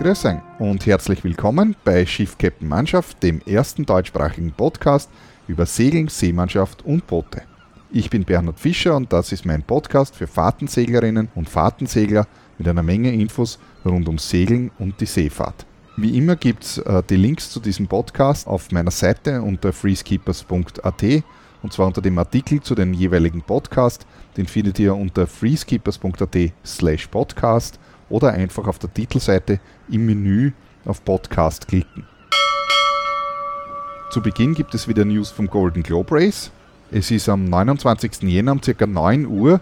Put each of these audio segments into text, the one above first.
Grüß euch und herzlich willkommen bei Schiff Captain Mannschaft, dem ersten deutschsprachigen Podcast über Segeln, Seemannschaft und Boote. Ich bin Bernhard Fischer und das ist mein Podcast für Fahrtenseglerinnen und Fahrtensegler mit einer Menge Infos rund um Segeln und die Seefahrt. Wie immer gibt es äh, die Links zu diesem Podcast auf meiner Seite unter freeskeepers.at und zwar unter dem Artikel zu den jeweiligen Podcast. Den findet ihr unter freeskeepers.at slash podcast oder einfach auf der Titelseite im Menü auf Podcast klicken. Zu Beginn gibt es wieder News vom Golden Globe Race. Es ist am 29. Jänner um ca. 9 Uhr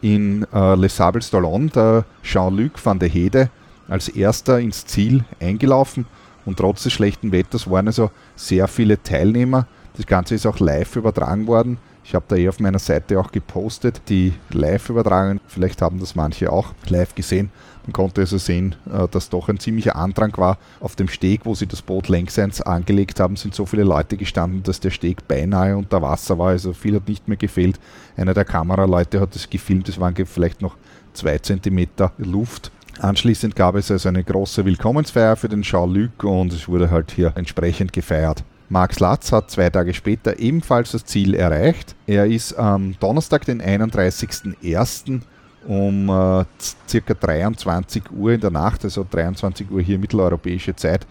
in äh, Les Sables d'Olonne der Jean-Luc van der Hede als erster ins Ziel eingelaufen und trotz des schlechten Wetters waren also sehr viele Teilnehmer. Das Ganze ist auch live übertragen worden. Ich habe da eh auf meiner Seite auch gepostet, die Live-Übertragungen. Vielleicht haben das manche auch live gesehen. Man konnte also sehen, äh, dass doch ein ziemlicher Andrang war. Auf dem Steg, wo sie das Boot längseins angelegt haben, sind so viele Leute gestanden, dass der Steg beinahe unter Wasser war. Also viel hat nicht mehr gefehlt. Einer der Kameraleute hat es gefilmt. Es waren vielleicht noch zwei Zentimeter Luft. Anschließend gab es also eine große Willkommensfeier für den Jean-Luc und es wurde halt hier entsprechend gefeiert. Max Latz hat zwei Tage später ebenfalls das Ziel erreicht. Er ist am Donnerstag, den 31.01. um äh, circa 23 Uhr in der Nacht, also 23 Uhr hier mitteleuropäische Zeit,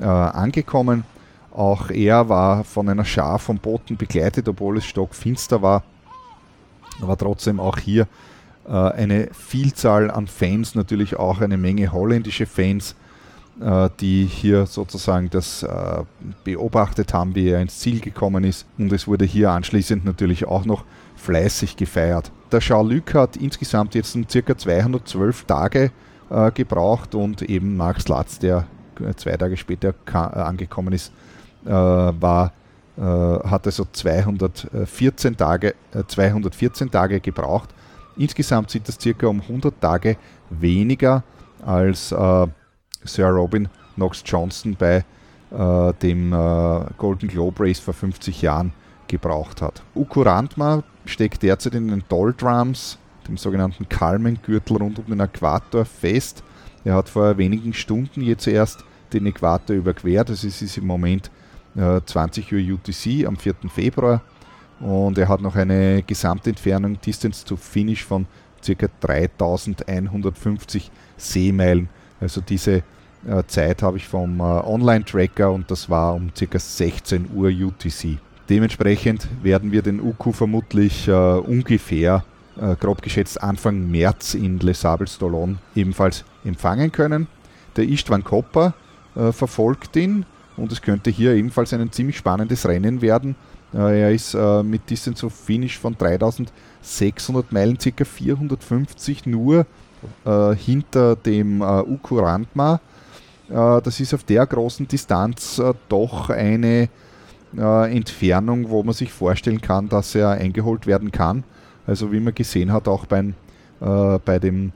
äh, angekommen. Auch er war von einer Schar von Booten begleitet, obwohl es stockfinster war. Aber trotzdem auch hier äh, eine Vielzahl an Fans, natürlich auch eine Menge holländische Fans, die hier sozusagen das äh, beobachtet haben, wie er ins Ziel gekommen ist. Und es wurde hier anschließend natürlich auch noch fleißig gefeiert. Der Jean-Luc hat insgesamt jetzt circa 212 Tage äh, gebraucht und eben Max Latz, der zwei Tage später angekommen ist, war, hat also 214 Tage, 214 Tage gebraucht. Insgesamt sind das circa um 100 Tage weniger als Sir Robin Knox Johnson bei äh, dem äh, Golden Globe Race vor 50 Jahren gebraucht hat. Ukurantma steckt derzeit in den Doldrums, dem sogenannten Kalmengürtel rund um den Äquator, fest. Er hat vor wenigen Stunden jetzt erst den Äquator überquert. Das ist, im Moment äh, 20 Uhr UTC am 4. Februar. Und er hat noch eine Gesamtentfernung Distance to Finish von ca. 3150 Seemeilen also diese Zeit habe ich vom äh, Online-Tracker und das war um ca. 16 Uhr UTC. Dementsprechend werden wir den UQ vermutlich äh, ungefähr, äh, grob geschätzt Anfang März in Les Sables d'Olonne ebenfalls empfangen können. Der Istvan Kopper äh, verfolgt ihn und es könnte hier ebenfalls ein ziemlich spannendes Rennen werden. Äh, er ist mit Distance of Finish von 3600 Meilen, ca. 450 nur äh, hinter dem äh, Ukurantma. Äh, das ist auf der großen Distanz äh, doch eine äh, Entfernung, wo man sich vorstellen kann, dass er eingeholt werden kann. Also wie man gesehen hat, auch beim, bei dem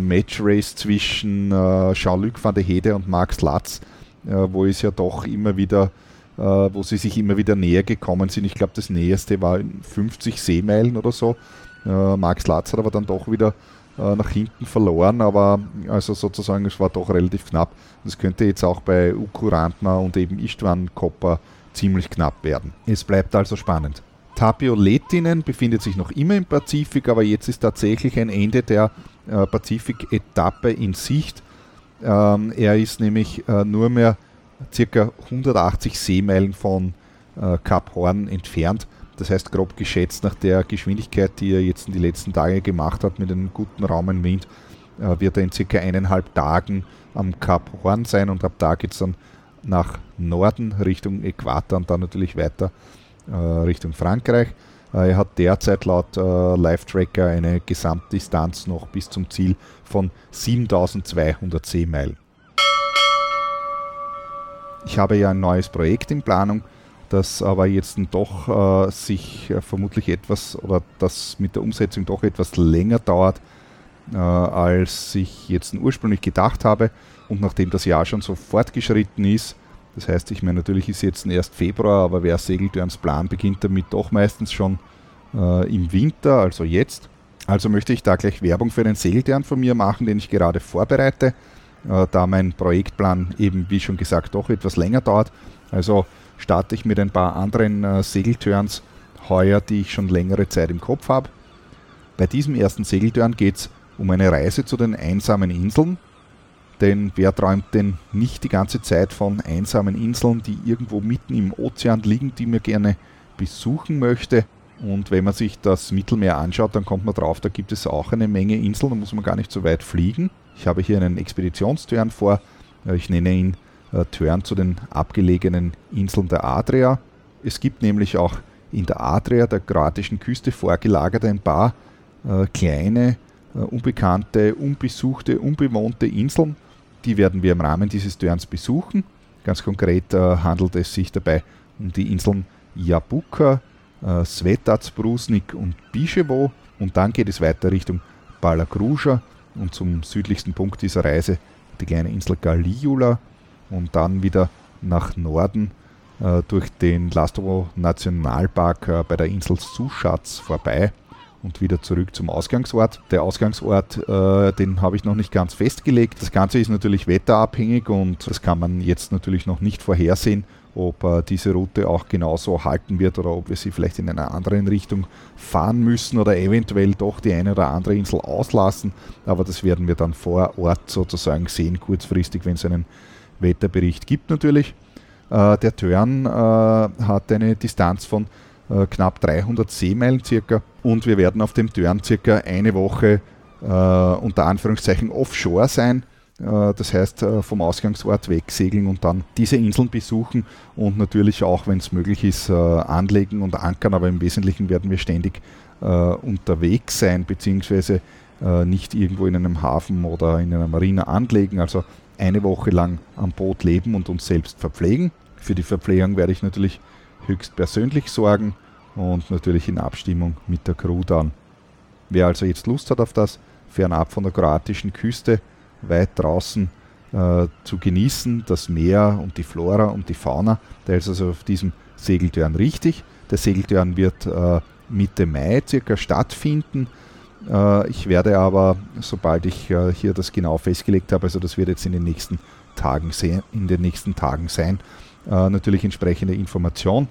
Match Race zwischen Jean-Luc van der Hede und Max Latz, wo es ja doch immer wieder wo sie sich immer wieder näher gekommen sind. Ich glaube, das näherste war 50 Seemeilen oder so. Max Latz hat aber dann doch wieder äh, nach hinten verloren, aber also sozusagen es war doch relativ knapp. Das könnte jetzt auch bei Ukurantma und eben Istvan Kopper ziemlich knapp werden. Es bleibt also spannend. Tapio Letinen befindet sich noch immer im Pazifik, aber jetzt ist tatsächlich ein Ende der äh, Pazifik-Etappe in Sicht. Ähm, er ist nämlich äh, nur mehr circa 180 Seemeilen von äh, Kap Horn entfernt. Das heißt, grob geschätzt, nach der Geschwindigkeit, die er jetzt in den letzten Tagen gemacht hat, mit einem guten Raumenwind, äh, wird er in circa eineinhalb Tagen am Kap Horn sein und ab da geht es dann nach Norden Richtung Äquator und dann natürlich weiter äh, Richtung Frankreich. Äh, er hat derzeit laut Live-Tracker eine Gesamtdistanz noch bis zum Ziel von 7200 Seemeilen. Ich habe ja ein neues Projekt in Planung das aber jetzt doch äh, sich äh, vermutlich etwas oder das mit der Umsetzung doch etwas länger dauert, äh, als ich jetzt ursprünglich gedacht habe. Und nachdem das Jahr schon so fortgeschritten ist, das heißt, ich meine, natürlich ist jetzt erst Februar, aber wer segelt ans Plan, beginnt damit doch meistens schon äh, im Winter, also jetzt. Also möchte ich da gleich Werbung für einen Segeltern von mir machen, den ich gerade vorbereite. äh, da mein Projektplan eben, wie schon gesagt, doch etwas länger dauert. Also starte ich mit ein paar anderen äh, Segelturns heuer, die ich schon längere Zeit im Kopf habe. Bei diesem ersten Segelturn geht es um eine Reise zu den einsamen Inseln. Denn wer träumt denn nicht die ganze Zeit von einsamen Inseln, die irgendwo mitten im Ozean liegen, die man gerne besuchen möchte? Und wenn man sich das Mittelmeer anschaut, dann kommt man drauf, da gibt es auch eine Menge Inseln, da muss man gar nicht so weit fliegen. Ich habe hier einen Expeditionsturn vor. Ich nenne ihn äh, Turn zu den abgelegenen Inseln der Adria. Es gibt nämlich auch in der Adria, der kroatischen Küste, vorgelagert ein paar äh, kleine, äh, unbekannte, unbesuchte, unbewohnte Inseln. Die werden wir im Rahmen dieses Turns besuchen. Ganz konkret äh, handelt es sich dabei um die Inseln Jabuka, äh, Svetac, Brusnik und Biševo. Und dann geht es weiter Richtung Palagruja und zum südlichsten Punkt dieser Reise die kleine Insel Galiula und dann wieder nach Norden äh, durch den Lastovo Nationalpark äh, bei der Insel Suschatz vorbei und wieder zurück zum Ausgangsort. Der Ausgangsort, äh, den habe ich noch nicht ganz festgelegt. Das Ganze ist natürlich wetterabhängig und das kann man jetzt natürlich noch nicht vorhersehen, ob äh, diese Route auch genauso halten wird oder ob wir sie vielleicht in einer anderen Richtung fahren müssen oder eventuell doch die eine oder andere Insel auslassen. Aber das werden wir dann vor Ort sozusagen sehen, kurzfristig, wenn es einen Wetterbericht gibt natürlich. Äh, der Turn äh, hat eine Distanz von äh, knapp 300 Seemeilen circa und wir werden auf dem Turn circa eine Woche unter Anführungszeichen offshore sein. Das heißt, vom Ausgangsort wegsegeln und dann diese Inseln besuchen und natürlich auch, wenn es möglich ist, anlegen und ankern. Aber im Wesentlichen werden wir ständig unterwegs sein, beziehungsweise nicht irgendwo in einem Hafen oder in einer Marina anlegen. Also eine Woche lang am Boot leben und uns selbst verpflegen. Für die Verpflegung werde ich natürlich höchst persönlich sorgen und natürlich in Abstimmung mit der Crew dann. Wer also jetzt Lust hat auf das, fernab von der kroatischen Küste, weit draußen äh, zu genießen, das Meer und die Flora und die Fauna, der ist also auf diesem Segeltörn richtig. Der Segeltörn wird äh, Mitte Mai circa stattfinden. Äh, ich werde aber, sobald ich äh, hier das genau festgelegt habe, also das wird jetzt in den nächsten Tagen, in den nächsten Tagen sein, äh, natürlich entsprechende Information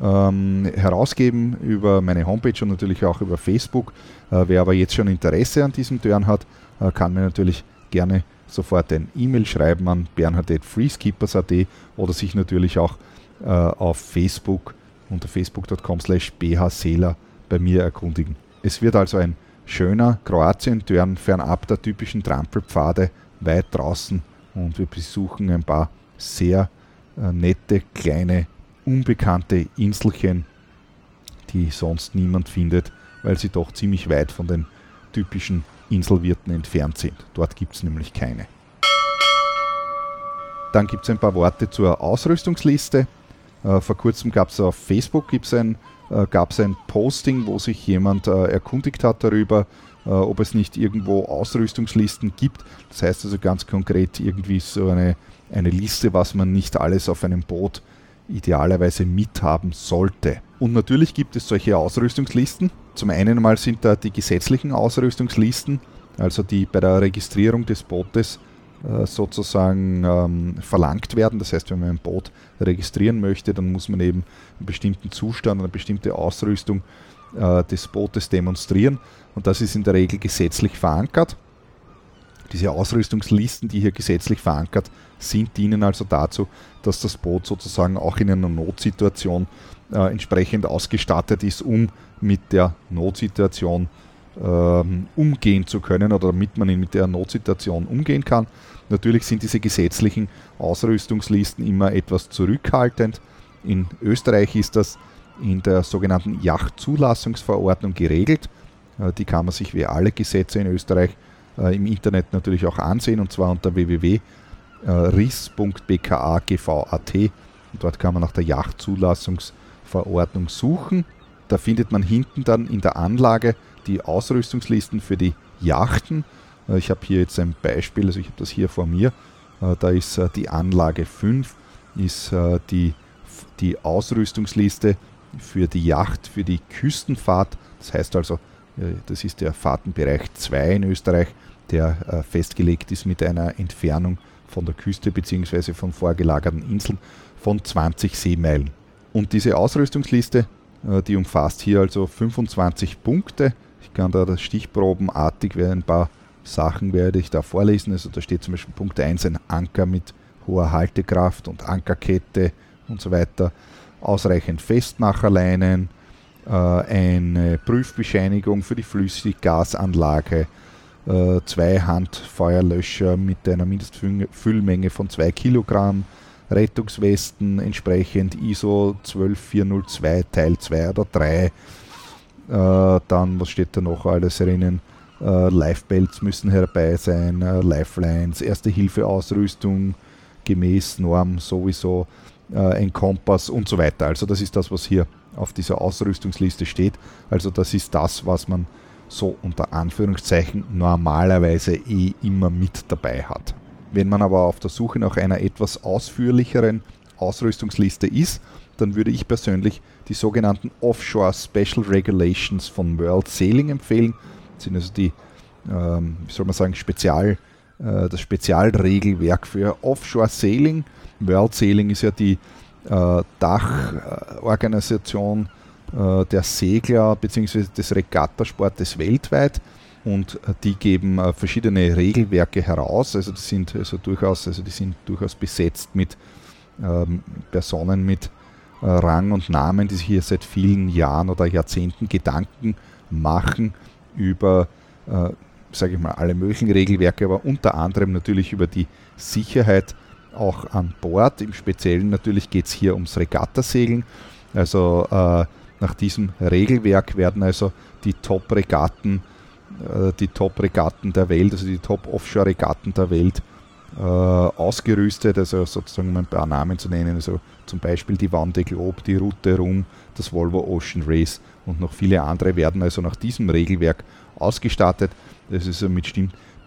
ähm, herausgeben über meine Homepage und natürlich auch über Facebook. wer aber jetzt schon Interesse an diesem Turn hat, kann mir natürlich gerne sofort ein E-Mail schreiben an bernhardetfreeskippers.at oder sich natürlich auch auf Facebook unter facebook.com slash bhseeler bei mir erkundigen. Es wird also ein schöner Kroatien-Turn fernab der typischen Trampelpfade weit draußen und wir besuchen ein paar sehr äh, nette, kleine, unbekannte Inselchen, die sonst niemand findet, weil sie doch ziemlich weit von den typischen Inselwirten entfernt sind. Dort gibt es nämlich keine. Dann gibt es ein paar Worte zur Ausrüstungsliste. Äh, vor kurzem gab es auf Facebook gibt's ein äh, gab es ein Posting, wo sich jemand äh, erkundigt hat darüber, äh, ob es nicht irgendwo Ausrüstungslisten gibt. Das heißt also ganz konkret irgendwie so eine, eine Liste, was man nicht alles auf einem Boot idealerweise mithaben sollte. Und natürlich gibt es solche Ausrüstungslisten. Zum einen mal sind da die gesetzlichen Ausrüstungslisten, also die bei der Registrierung des Bootes sozusagen ähm, verlangt werden. Das heißt, wenn man ein Boot registrieren möchte, dann muss man eben einen bestimmten Zustand, eine bestimmte Ausrüstung äh, des Bootes demonstrieren. Und das ist in der Regel gesetzlich verankert. Diese Ausrüstungslisten, die hier gesetzlich verankert sind, dienen also dazu, dass das Boot sozusagen auch in einer Notsituation äh, entsprechend ausgestattet ist, um mit der Notsituation ähm, umgehen zu können oder damit man mit der Notsituation umgehen kann. Natürlich sind diese gesetzlichen Ausrüstungslisten immer etwas zurückhaltend. In Österreich ist das in der sogenannten Yachtzulassungsverordnung geregelt. Äh, die kann man sich wie alle Gesetze in Österreich äh, im Internet natürlich auch ansehen und zwar unter www.ris.bkagv.at. Dort kann man nach der Yachtzulassungsverordnung suchen. Da findet man hinten dann in der Anlage die Ausrüstungslisten für die Yachten. Äh, ich habe hier jetzt ein Beispiel, also ich habe das hier vor mir. Äh, da ist äh, die Anlage 5, ist die, die Ausrüstungsliste für die Yacht, für die Küstenfahrt. Das heißt also, das ist der Fahrtenbereich 2 in Österreich. der festgelegt ist mit einer Entfernung von der Küste bzw. von vorgelagerten Inseln von 20 Seemeilen. Und diese Ausrüstungsliste, die umfasst hier also 25 Punkte. Ich kann da stichprobenartig ein paar Sachen werde ich da vorlesen. Also da steht zum Beispiel Punkt 1 ein Anker mit hoher Haltekraft und Ankerkette und so weiter. Ausreichend Festmacherleinen, äh, eine Prüfbescheinigung für die Flüssiggasanlage, äh, zwei Handfeuerlöscher mit einer Mindestfüllmenge von 2 Kilogramm, Rettungswesten entsprechend ISO 12402 Teil 2 oder 3. Äh, dann, was steht da noch alles drinnen? Äh, Lifebelts müssen herbei sein, äh, Lifelines, Erste-Hilfe-Ausrüstung gemäß Norm sowieso, äh, ein Kompass und so weiter. Also das ist das, was hier auf dieser Ausrüstungsliste steht. Also das ist das, was man so unter Anführungszeichen normalerweise eh immer mit dabei hat. Wenn man aber auf der Suche nach einer etwas ausführlicheren Ausrüstungsliste ist, dann würde ich persönlich die sogenannten Offshore Special Regulations von World Sailing empfehlen. Das sind also die, ähm, wie soll man sagen, Spezial, äh, das Spezialregelwerk für Offshore Sailing. World Sailing ist ja die äh, Dachorganisation äh, der Segler bzw. des Regattasportes weltweit und äh, die geben äh, verschiedene Regelwerke heraus. Also die sind also durchaus, also die sind durchaus besetzt mit ähm, Personen mit äh, Rang und Namen, die sich hier seit vielen Jahren oder Jahrzehnten Gedanken machen über, äh, sage ich mal, alle möglichen Regelwerke, aber unter anderem natürlich über die Sicherheit auch an Bord. Im Speziellen natürlich geht es hier ums Regattasegeln. Also äh, nach diesem Regelwerk werden also die Top-Regatten äh, die Top-Regatten der Welt, also die Top-Offshore-Regatten der Welt äh, ausgerüstet, also sozusagen um ein paar Namen zu nennen, also zum Beispiel die Wande Globe, die Route Rum, das Volvo Ocean Race und noch viele andere werden also nach diesem Regelwerk ausgestattet. Das ist ein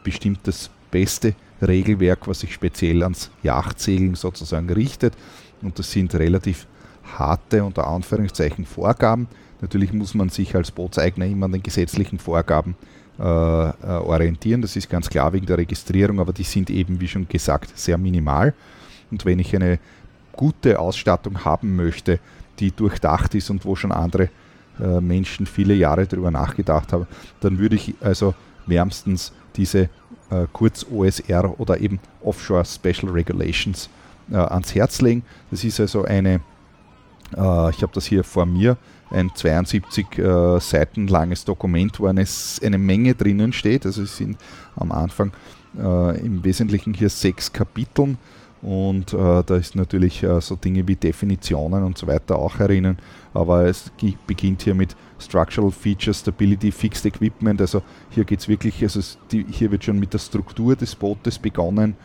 bestimmt, das beste Regelwerk, was sich speziell ans Yachtsegeln sozusagen richtet und das sind relativ harte unter Anführungszeichen Vorgaben. Natürlich muss man sich als Bootseigner immer an den gesetzlichen Vorgaben orientieren. Das ist ganz klar wegen der Registrierung, aber die sind eben, wie schon gesagt, sehr minimal. Und wenn ich eine gute Ausstattung haben möchte, die durchdacht ist und wo schon andere äh, Menschen viele Jahre darüber nachgedacht haben, dann würde ich also wärmstens diese äh, kurz OSR oder eben Offshore Special Regulations äh, ans Herz legen. Das ist also eine, äh, ich habe das hier vor mir, ein 72 äh, Seiten langes Dokument, wo eine, eine Menge drinnen steht. Also es sind am Anfang äh, im Wesentlichen hier sechs Kapiteln und äh, da ist natürlich äh, so Dinge wie Definitionen und so weiter auch erinnern. Aber es beginnt hier mit Structural Features, Stability, Fixed Equipment. Also hier geht es wirklich, also die, hier wird schon mit der Struktur des Bootes begonnen,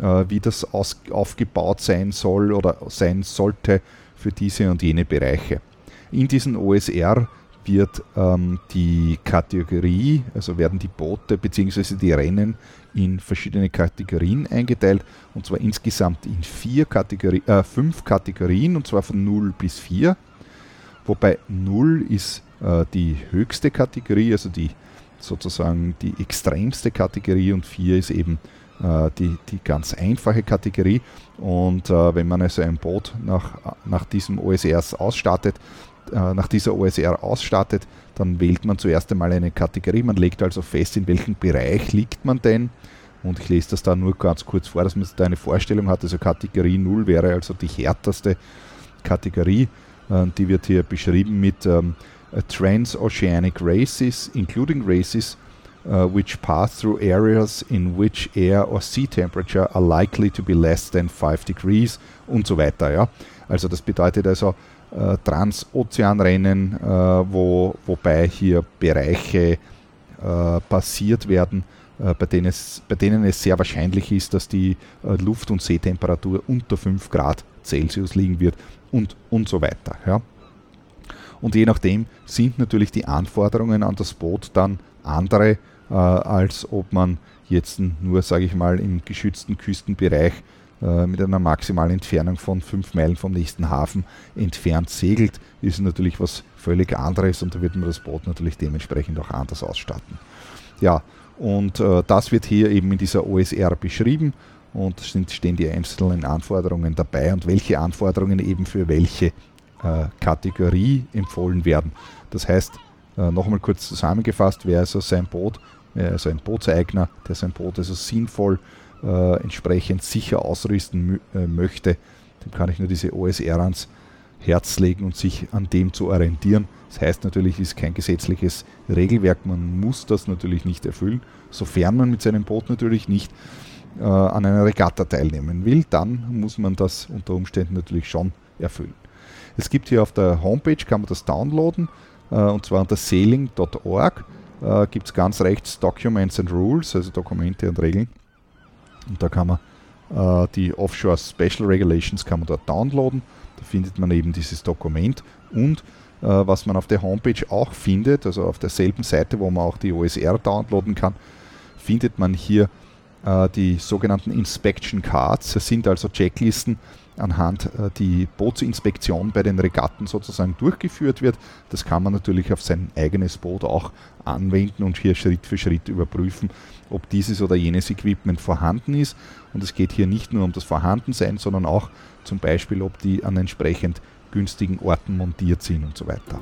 äh, wie das aus, aufgebaut sein soll oder sein sollte für diese und jene Bereiche. In diesen OSR wird ähm, die Kategorie, also werden die Boote bzw. die Rennen in verschiedene Kategorien eingeteilt und zwar insgesamt in vier Kategori äh, fünf Kategorien und zwar von 0 bis 4. Wobei 0 ist äh, die höchste Kategorie, also die sozusagen die extremste Kategorie und 4 ist eben äh, die, die ganz einfache Kategorie. Und äh, wenn man also ein Boot nach, nach diesem OSRs ausstattet, äh, nach dieser OSR ausstattet, dann wählt man zuerst einmal eine Kategorie. Man legt also fest, in welchem Bereich liegt man denn. Und ich lese das da nur ganz kurz vor, dass man da eine Vorstellung hat. Also Kategorie 0 wäre also die härteste Kategorie. Äh, die wird hier beschrieben mit ähm, Transoceanic Races, including races which pass through areas in which air or sea temperature are likely to be less than 5 degrees und so weiter. Ja. Also das bedeutet also äh, Transozeanrennen, äh, wo, wobei hier Bereiche äh, passiert werden, äh, bei, denen es, bei denen es sehr wahrscheinlich ist, dass die äh, Luft- und Seetemperatur unter 5 Grad Celsius liegen wird und, und so weiter. Ja. Und je nachdem sind natürlich die Anforderungen an das Boot dann andere, äh, als ob man jetzt nur, sage ich mal, im geschützten Küstenbereich mit einer maximalen Entfernung von 5 Meilen vom nächsten Hafen entfernt segelt, ist natürlich was völlig anderes und da wird man das Boot natürlich dementsprechend auch anders ausstatten. Ja, und äh, das wird hier eben in dieser OSR beschrieben und sind, stehen die einzelnen Anforderungen dabei und welche Anforderungen eben für welche äh, Kategorie empfohlen werden. Das heißt, äh, nochmal kurz zusammengefasst, wer also sein Boot, also ein Bootseigner, der sein Boot also sinnvoll äh, entsprechend sicher ausrüsten äh, möchte, dem kann ich nur diese OSR ans Herz legen und sich an dem zu orientieren. Das heißt natürlich, es ist kein gesetzliches Regelwerk, man muss das natürlich nicht erfüllen, sofern man mit seinem Boot natürlich nicht äh, an einer Regatta teilnehmen will, dann muss man das unter Umständen natürlich schon erfüllen. Es gibt hier auf der Homepage, kann man das downloaden, äh, und zwar unter sailing.org äh, gibt es ganz rechts Documents and Rules, also Dokumente und Regeln. Und da kann man äh, die Offshore Special Regulations kann man dort downloaden. Da findet man eben dieses Dokument und äh, was man auf der Homepage auch findet, also auf derselben Seite, wo man auch die OSR downloaden kann, findet man hier äh, die sogenannten Inspection Cards. Das sind also Checklisten, anhand äh, die Bootsinspektion bei den Regatten sozusagen durchgeführt wird. Das kann man natürlich auf sein eigenes Boot auch anwenden und hier Schritt für Schritt überprüfen, ob dieses oder jenes Equipment vorhanden ist. Und es geht hier nicht nur um das Vorhandensein, sondern auch zum Beispiel, ob die an entsprechend günstigen Orten montiert sind und so weiter.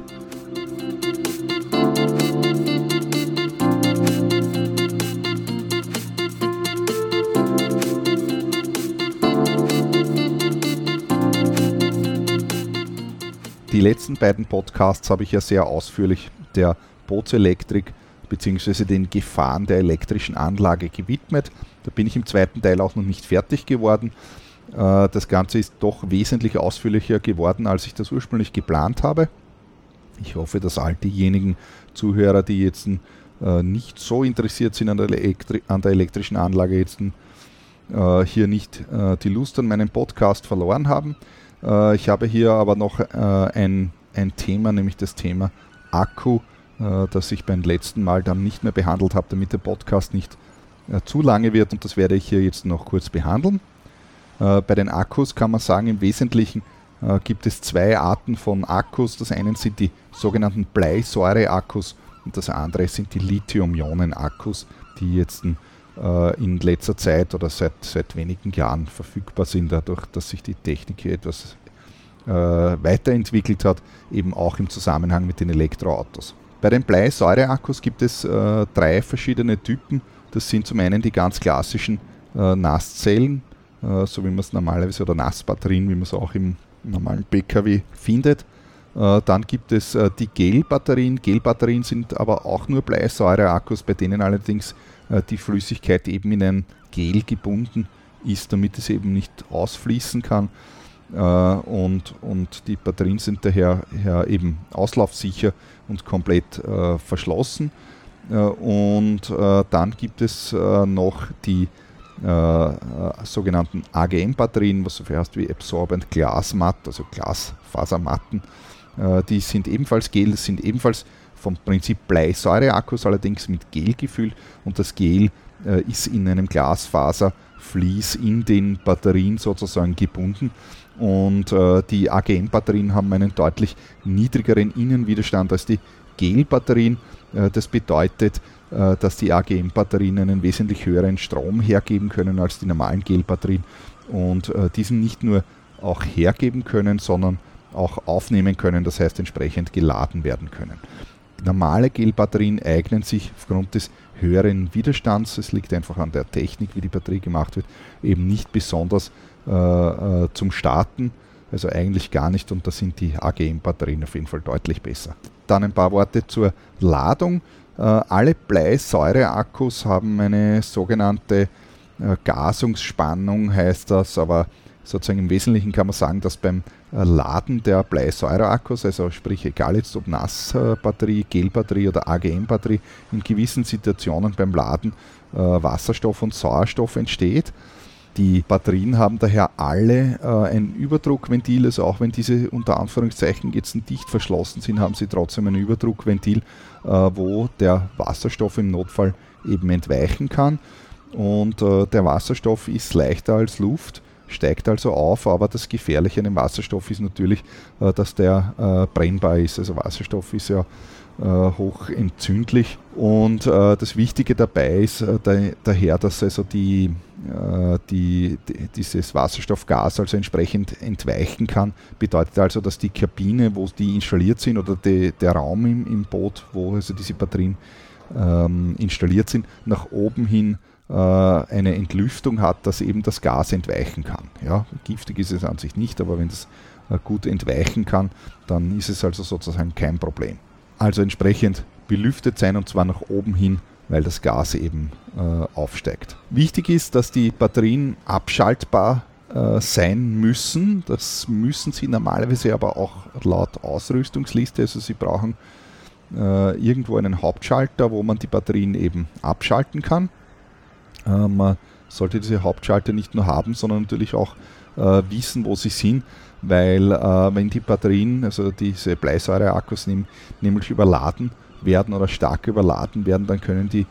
Die letzten beiden Podcasts habe ich ja sehr ausführlich der Bootselektrik bzw. den Gefahren der elektrischen Anlage gewidmet. Da bin ich im zweiten Teil auch noch nicht fertig geworden. Äh, das Ganze ist doch wesentlich ausführlicher geworden, als ich das ursprünglich geplant habe. Ich hoffe, dass all diejenigen Zuhörer, die jetzt äh, nicht so interessiert sind an der, Elektri an der elektrischen Anlage, jetzt äh, hier nicht die Lust an meinem Podcast verloren haben. Ich habe hier aber noch ein, ein Thema, nämlich das Thema Akku äh, das ich beim letzten Mal dann nicht mehr behandelt habe, damit der Podcast nicht äh, zu lange wird und das werde ich hier jetzt noch kurz behandeln. Äh, bei den Akkus kann man sagen, im Wesentlichen gibt es zwei Arten von Akkus. Das eine sind die sogenannten Bleisäure-Akkus und das andere sind die Lithium-Ionen-Akkus, die jetzt in letzter Zeit oder seit, seit wenigen Jahren verfügbar sind, dadurch, dass sich die Technik hier etwas weiterentwickelt hat, eben auch im Zusammenhang mit den Elektroautos. Bei den Bleisäureakkus gibt es äh, drei verschiedene Typen. Das sind zum einen die ganz klassischen äh, Nasszellen, äh, so wie man es normalerweise, oder Nassbatterien, wie man es auch im normalen PKW findet. Äh, dann gibt es äh, die Gelbatterien. Gelbatterien sind aber auch nur Bleisäureakkus, bei denen allerdings äh, die Flüssigkeit eben in ein Gel gebunden ist, damit es eben nicht ausfließen kann. Äh, und, und die Batterien sind daher eben auslaufsicher und komplett äh, verschlossen. Äh, und dann gibt es noch die sogenannten AGM-Batterien, was so viel heißt wie Absorbent Glass Matt, also Glasfasermatten. die sind ebenfalls Gel, sind ebenfalls vom Prinzip Bleisäureakkus, allerdings mit Gel gefüllt und das Gel ist in einem Glasfaservlies in den Batterien sozusagen gebunden und äh, die AGM-Batterien haben einen deutlich niedrigeren Innenwiderstand als die Gel-Batterien. Äh, das bedeutet, äh, dass die AGM-Batterien einen wesentlich höheren Strom hergeben können als die normalen Gel-Batterien und äh, diesen nicht nur auch hergeben können, sondern auch aufnehmen können, das heißt entsprechend geladen werden können. Normale Gel-Batterien eignen sich aufgrund des höheren Widerstands, es liegt einfach an der Technik, wie die Batterie gemacht wird, eben nicht besonders äh, äh, zum Starten. Also eigentlich gar nicht und da sind die AGM-Batterien auf jeden Fall deutlich besser. Dann ein paar Worte zur Ladung. Äh, alle Bleisäure-Akkus haben eine sogenannte äh, Gasungsspannung, heißt das, aber sozusagen im Wesentlichen kann man sagen, dass beim äh, Laden der Bleisäure-Akkus, also sprich egal jetzt ob Nassbatterie, Gelbatterie oder AGM-Batterie, in gewissen Situationen beim Laden äh, Wasserstoff und Sauerstoff entsteht. Die Batterien haben daher alle äh, ein Überdruckventil, also auch wenn diese unter Anführungszeichen jetzt dicht verschlossen sind, haben sie trotzdem ein Überdruckventil, äh, wo der Wasserstoff im Notfall eben entweichen kann. Und äh, der Wasserstoff ist leichter als Luft steigt also auf, aber das Gefährliche an dem Wasserstoff ist natürlich, äh, dass der äh, brennbar ist. Also Wasserstoff ist ja äh, hoch entzündlich und das Wichtige dabei ist daher, dass also die, die, die, dieses Wasserstoffgas also entsprechend entweichen kann. Bedeutet also, dass die Kabine, wo die installiert sind oder die, der Raum im, im Boot, wo also diese Batterien ähm, installiert sind, nach oben hin eine Entlüftung hat, dass eben das Gas entweichen kann. Ja, giftig ist es an sich nicht, aber wenn es äh, gut entweichen kann, dann ist es also sozusagen kein Problem. Also entsprechend belüftet sein und zwar nach oben hin, weil das Gas eben äh, aufsteigt. Wichtig ist, dass die Batterien abschaltbar äh, sein müssen. Das müssen sie normalerweise aber auch laut Ausrüstungsliste. Also sie brauchen äh, irgendwo einen Hauptschalter, wo man die Batterien eben abschalten kann. Äh, man sollte diese Hauptschalter nicht nur haben, sondern natürlich auch äh, wissen, wo sie sind, weil äh, wenn die Batterien, also diese Bleisäure-Akkus nämlich überladen werden oder stark überladen werden, dann können die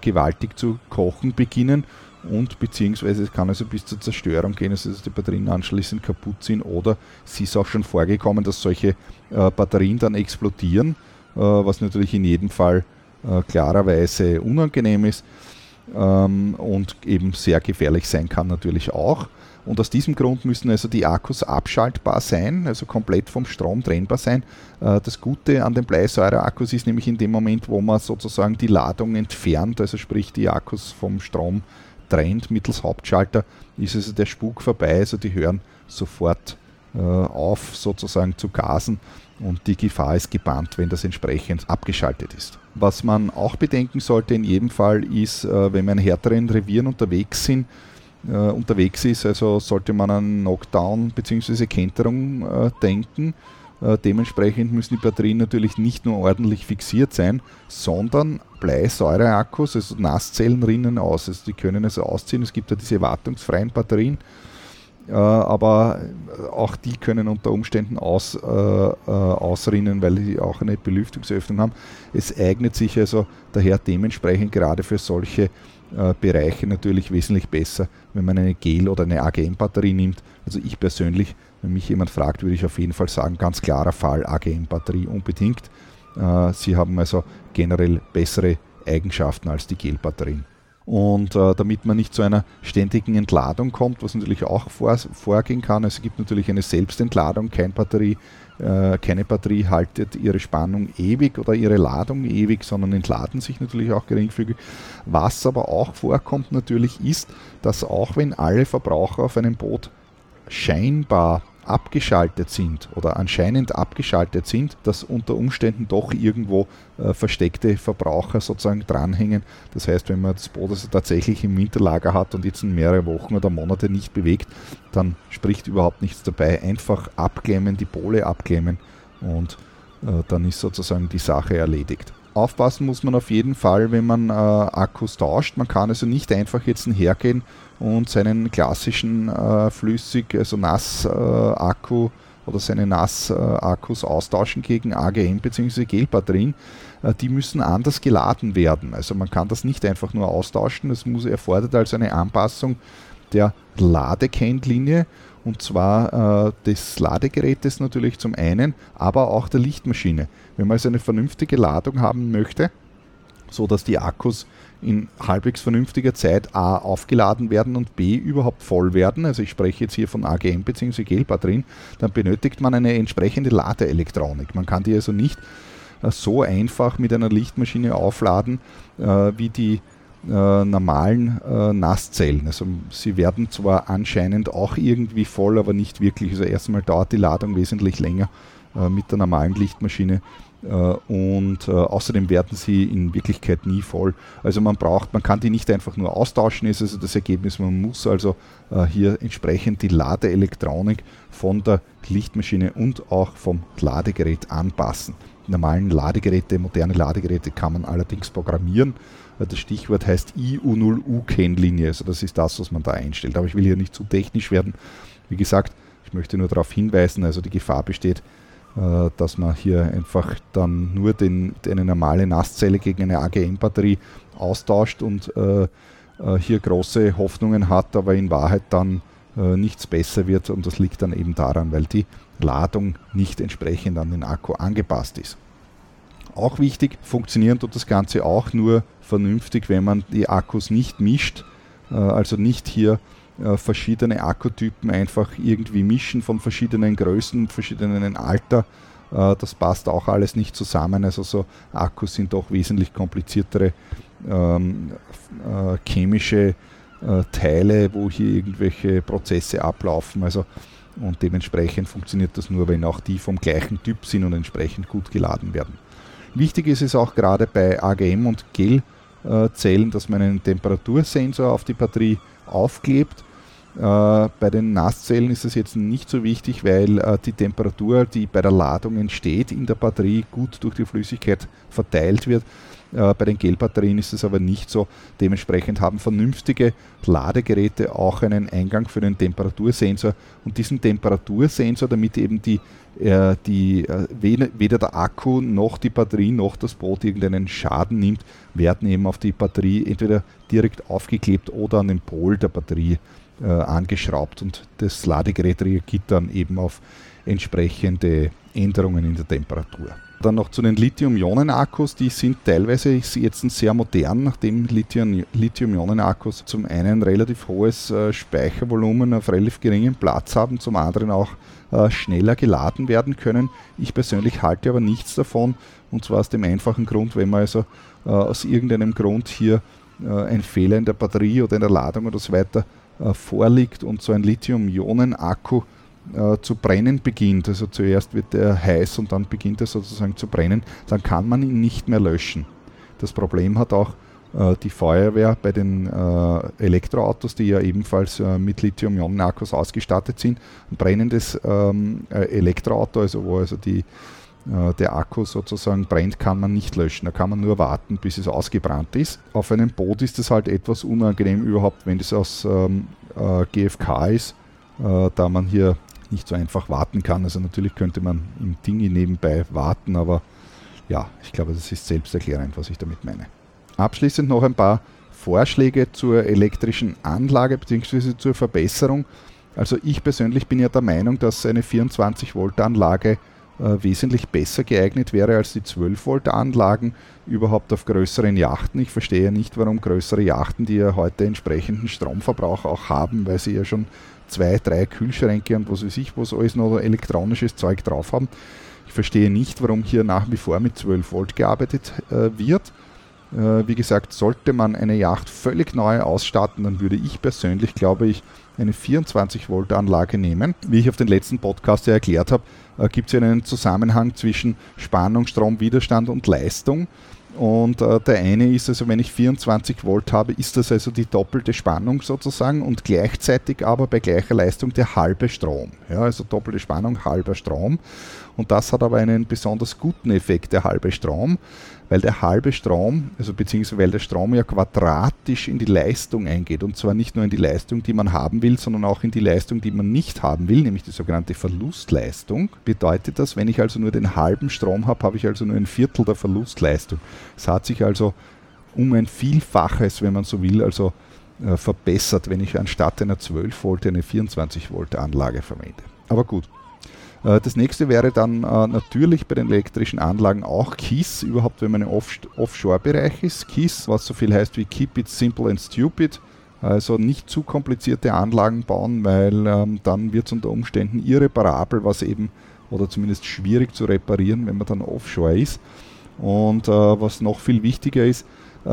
gewaltig zu kochen beginnen und beziehungsweise es kann also bis zur Zerstörung gehen, also dass die Batterien anschließend kaputt sind oder es ist auch schon vorgekommen, dass solche äh, Batterien dann explodieren, äh, was natürlich in jedem Fall äh, klarerweise unangenehm ist ähm, und eben sehr gefährlich sein kann natürlich auch. Und aus diesem Grund müssen also die Akkus abschaltbar sein, also komplett vom Strom trennbar sein. Äh, das Gute an den Bleisäure-Akkus ist nämlich in dem Moment, wo man sozusagen die Ladung entfernt, also sprich die Akkus vom Strom trennt mittels Hauptschalter, ist also der Spuk vorbei, also die hören sofort auf sozusagen zu gasen und die Gefahr ist gebannt, wenn das entsprechend abgeschaltet ist. Was man auch bedenken sollte in jedem Fall ist, äh, wenn wir in härteren Revieren unterwegs sind, äh, unterwegs ist, also sollte man an Knockdown bzw. Kenterung äh, denken. Äh, dementsprechend müssen die Batterien natürlich nicht nur ordentlich fixiert sein, sondern Bleisäureakkus, also Nasszellen rinnen aus. Also die können also ausziehen. Es gibt ja diese wartungsfreien Batterien, äh, aber auch die können unter Umständen aus, äh, äh, ausrinnen, weil sie auch eine Belüftungsöffnung haben. Es eignet sich also daher dementsprechend gerade für solche äh, Bereiche natürlich wesentlich besser, wenn man eine Gel- oder eine AGM-Batterie nimmt. Also ich persönlich, wenn mich jemand fragt, würde ich auf jeden Fall sagen, ganz klarer Fall AGM-Batterie unbedingt. Äh, sie haben also generell bessere Eigenschaften als die Gel-Batterien. Und äh, damit man nicht zu einer ständigen Entladung kommt, was natürlich auch vor, vorgehen kann, es gibt natürlich eine Selbstentladung, kein Batterie, äh, keine Batterie haltet ihre Spannung ewig oder ihre Ladung ewig, sondern entladen sich natürlich auch geringfügig. Was aber auch vorkommt natürlich ist, dass auch wenn alle Verbraucher auf einem Boot scheinbar abgeschaltet sind oder anscheinend abgeschaltet sind, dass unter Umständen doch irgendwo äh, versteckte Verbraucher sozusagen dranhängen. Das heißt, wenn man das Boot also tatsächlich im Winterlager hat und jetzt in mehrere Wochen oder Monate nicht bewegt, dann spricht überhaupt nichts dabei. Einfach abklemmen, die Pole abklemmen und äh, dann ist sozusagen die Sache erledigt aufpassen muss man auf jeden Fall, wenn man äh, Akkus tauscht. Man kann also nicht einfach jetzt hergehen und seinen klassischen äh, flüssig, also Nass-Akku äh, oder seine Nass-Akkus austauschen gegen AGM bzw. Gelbatterien. Äh, die müssen anders geladen werden. Also man kann das nicht einfach nur austauschen. Das muss, erfordert also eine Anpassung der Ladekennlinie und zwar äh, des Ladegerätes natürlich zum einen, aber auch der Lichtmaschine. Wenn man also eine vernünftige Ladung haben möchte, so dass die Akkus in halbwegs vernünftiger Zeit A aufgeladen werden und B überhaupt voll werden, also ich spreche jetzt hier von AGM bzw. Gelbatterien, dann benötigt man eine entsprechende Ladeelektronik. Man kann die also nicht äh, so einfach mit einer Lichtmaschine aufladen, äh, wie die äh, normalen äh, Nasszellen. Also sie werden zwar anscheinend auch irgendwie voll, aber nicht wirklich. Also erstmal dauert die Ladung wesentlich länger äh, mit der normalen Lichtmaschine äh, und äh, außerdem werden sie in Wirklichkeit nie voll. Also man braucht, man kann die nicht einfach nur austauschen, ist also das Ergebnis. Man muss also äh, hier entsprechend die Ladeelektronik von der Lichtmaschine und auch vom Ladegerät anpassen. Die normalen Ladegeräte, moderne Ladegeräte kann man allerdings programmieren. Das Stichwort heißt IU0U-Kennlinie, also das ist das, was man da einstellt. Aber ich will hier nicht zu technisch werden. Wie gesagt, ich möchte nur darauf hinweisen, also die Gefahr besteht, äh, dass man hier einfach dann nur den, eine normale Nasszelle gegen eine AGM-Batterie austauscht und äh, äh, hier große Hoffnungen hat, aber in Wahrheit dann nichts besser wird und das liegt dann eben daran, weil die Ladung nicht entsprechend an den Akku angepasst ist. Auch wichtig, funktionieren tut das Ganze auch nur vernünftig, wenn man die Akkus nicht mischt, äh, also nicht hier äh, verschiedene Akkutypen einfach irgendwie mischen von verschiedenen Größen, verschiedenen Alter. Äh, das passt auch alles nicht zusammen. Also so Akkus sind doch wesentlich kompliziertere ähm, äh, chemische Teile, wo hier irgendwelche Prozesse ablaufen. Also und dementsprechend funktioniert das nur, wenn auch die vom gleichen Typ sind und entsprechend gut geladen werden. Wichtig ist es auch gerade bei AGM und Gelzellen, dass man einen Temperatursensor auf die Batterie aufklebt äh, bei den Nasszellen ist es jetzt nicht so wichtig, weil äh, die Temperatur, die bei der Ladung entsteht, in der Batterie gut durch die Flüssigkeit verteilt wird. Äh, bei den Gelbatterien ist es aber nicht so. Dementsprechend haben vernünftige Ladegeräte auch einen Eingang für den Temperatursensor. Und diesen Temperatursensor, damit eben die, die, weder der Akku noch die Batterie noch das Boot irgendeinen Schaden nimmt, werden eben auf die Batterie entweder direkt aufgeklebt oder an den Pol der Batterie äh, angeschraubt und das Ladegerät reagiert dann eben auf entsprechende Änderungen in der Temperatur. Dann noch zu den Lithium-Ionen-Akkus, die sind teilweise jetzt sehr modern, nachdem Lithium-Ionen-Akkus zum einen relativ hohes äh, Speichervolumen auf relativ geringem Platz haben, zum anderen auch äh, schneller geladen werden können. Ich persönlich halte aber nichts davon und zwar aus dem einfachen Grund, wenn man also äh, aus irgendeinem Grund hier ein Fehler in der Batterie oder in der Ladung oder so weiter vorliegt und so ein Lithium-Ionen-Akku äh, zu brennen beginnt, also zuerst wird er heiß und dann beginnt er sozusagen zu brennen, dann kann man ihn nicht mehr löschen. Das Problem hat auch äh, die Feuerwehr bei den äh, Elektroautos, die ja ebenfalls äh, mit Lithium-Ionen-Akkus ausgestattet sind. Ein brennendes ähm, äh, Elektroauto, also wo also die äh, der Akku sozusagen brennt, kann man nicht löschen. Da kann man nur warten, bis es ausgebrannt ist. Auf einem Boot ist es halt etwas unangenehm überhaupt, wenn es aus ähm, äh, GFK ist, da man hier nicht so einfach warten kann. Also natürlich könnte man im Dingi nebenbei warten, aber ja, ich glaube, das ist selbsterklärend, was ich damit meine. Abschließend noch ein paar Vorschläge zur elektrischen Anlage bzw. zur Verbesserung. Also ich persönlich bin ja der Meinung, dass eine 24 Volt Anlage äh, wesentlich besser geeignet wäre als die 12 Volt Anlagen überhaupt auf größeren Yachten. Ich verstehe nicht, warum größere Yachten, die ja heute entsprechenden Stromverbrauch auch haben, weil sie ja schon zwei, drei Kühlschränke und was weiß ich, was alles noch elektronisches Zeug drauf haben. Ich verstehe nicht, warum hier nach wie vor mit 12 Volt gearbeitet äh, wird. Äh, wie gesagt, sollte man eine Yacht völlig neu ausstatten, dann würde ich persönlich, glaube ich, eine 24 Volt Anlage nehmen. Wie ich auf den letzten Podcast ja erklärt habe, äh, gibt es ja einen Zusammenhang zwischen Spannung, Strom, Widerstand und Leistung. Und äh, der eine ist also, wenn ich 24 Volt habe, ist das also die doppelte Spannung sozusagen und gleichzeitig aber bei gleicher Leistung der halbe Strom. Ja, also doppelte Spannung, halber Strom. Und das hat aber einen besonders guten Effekt, der halbe Strom weil der halbe Strom, also beziehungsweise weil der Strom ja quadratisch in die Leistung eingeht und zwar nicht nur in die Leistung, die man haben will, sondern auch in die Leistung, die man nicht haben will, nämlich die sogenannte Verlustleistung. Bedeutet das, wenn ich also nur den halben Strom habe, habe ich also nur ein Viertel der Verlustleistung. Es hat sich also um ein Vielfaches, wenn man so will, also äh, verbessert, wenn ich anstatt einer 12 Volt eine 24 Volt Anlage verwende. Aber gut, das nächste wäre dann äh, natürlich bei den elektrischen Anlagen auch KISS, überhaupt wenn man im Off Offshore-Bereich ist. KISS, was so viel heißt wie Keep It Simple and Stupid. Also nicht zu komplizierte Anlagen bauen, weil ähm, dann wird es unter Umständen irreparabel, was eben oder zumindest schwierig zu reparieren, wenn man dann offshore ist. Und äh, was noch viel wichtiger ist, äh,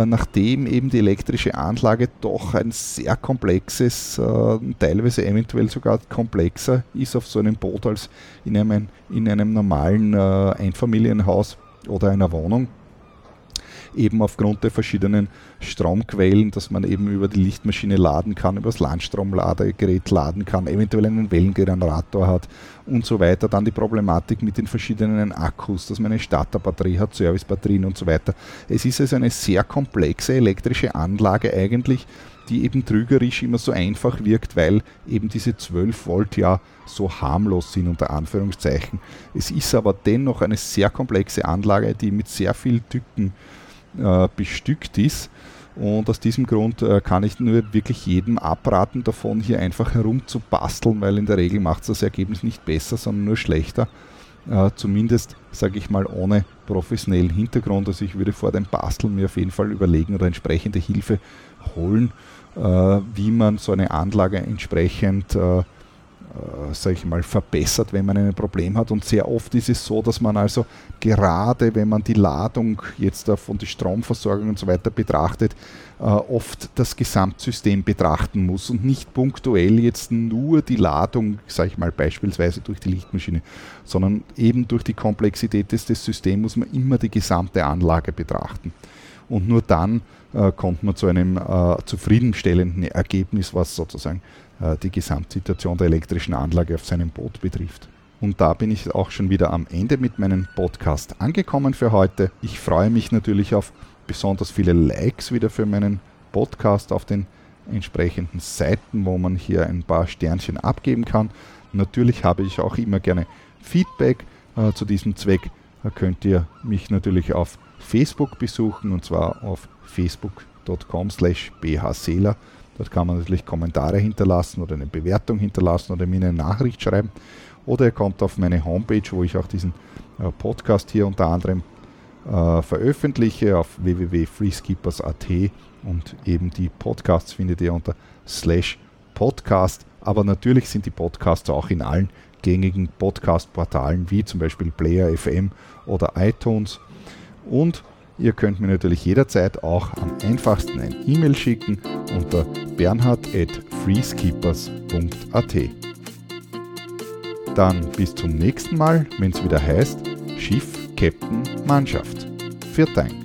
nachdem eben die elektrische Anlage doch ein sehr komplexes, äh, teilweise eventuell sogar komplexer ist auf so einem Boot als in einem, in einem normalen äh, Einfamilienhaus oder einer Wohnung eben aufgrund der verschiedenen Stromquellen, dass man eben über die Lichtmaschine laden kann, über das Landstromladegerät laden kann, eventuell einen Wellengenerator hat und so weiter. Dann die Problematik mit den verschiedenen Akkus, dass man eine Starterbatterie hat, Servicebatterien und so weiter. Es ist also eine sehr komplexe elektrische Anlage eigentlich, die eben trügerisch immer so einfach wirkt, weil eben diese 12 Volt ja so harmlos sind unter Anführungszeichen. Es ist aber dennoch eine sehr komplexe Anlage, die mit sehr vielen Tücken äh, bestückt ist. Und aus diesem Grund äh, kann ich nur wirklich jedem abraten davon, hier einfach herum zu basteln, weil in der Regel macht es das Ergebnis nicht besser, sondern nur schlechter. Äh, zumindest, sage ich mal, ohne professionellen Hintergrund. Also ich würde vor dem Basteln mir auf jeden Fall überlegen oder entsprechende Hilfe holen, wie man so eine Anlage entsprechend äh, sage ich mal, verbessert, wenn man ein Problem hat. Und sehr oft ist es so, dass man also gerade, wenn man die Ladung jetzt von der Stromversorgung und so weiter betrachtet, äh, oft das Gesamtsystem betrachten muss und nicht punktuell jetzt nur die Ladung, sage ich mal beispielsweise durch die Lichtmaschine, sondern eben durch die Komplexität des, des Systems muss man immer die gesamte Anlage betrachten. Und nur dann äh, kommt man zu einem äh, zufriedenstellenden Ergebnis, was sozusagen die Gesamtsituation der elektrischen Anlage auf seinem Boot betrifft. Und da bin ich auch schon wieder am Ende mit meinem Podcast angekommen für heute. Ich freue mich natürlich auf besonders viele Likes wieder für meinen Podcast auf den entsprechenden Seiten, wo man hier ein paar Sternchen abgeben kann. Natürlich habe ich auch immer gerne Feedback äh, zu diesem Zweck. Da könnt ihr mich natürlich auf Facebook besuchen und zwar auf facebook.com slash bhseeler. Dort kann man natürlich Kommentare hinterlassen oder eine Bewertung hinterlassen oder mir eine Nachricht schreiben. Oder ihr kommt auf meine Homepage, wo ich auch diesen äh, Podcast hier unter anderem äh, veröffentliche auf www.freeskippers.at und eben die Podcasts findet ihr unter slash podcast. Aber natürlich sind die Podcasts auch in allen gängigen Podcast-Portalen wie zum Beispiel Player FM oder iTunes. Und Ihr könnt mir natürlich jederzeit auch am einfachsten ein E-Mail schicken unter bernhard.freeskippers.at. Dann bis zum nächsten Mal, wenn es wieder heißt Schiff, Captain, Mannschaft. Dank.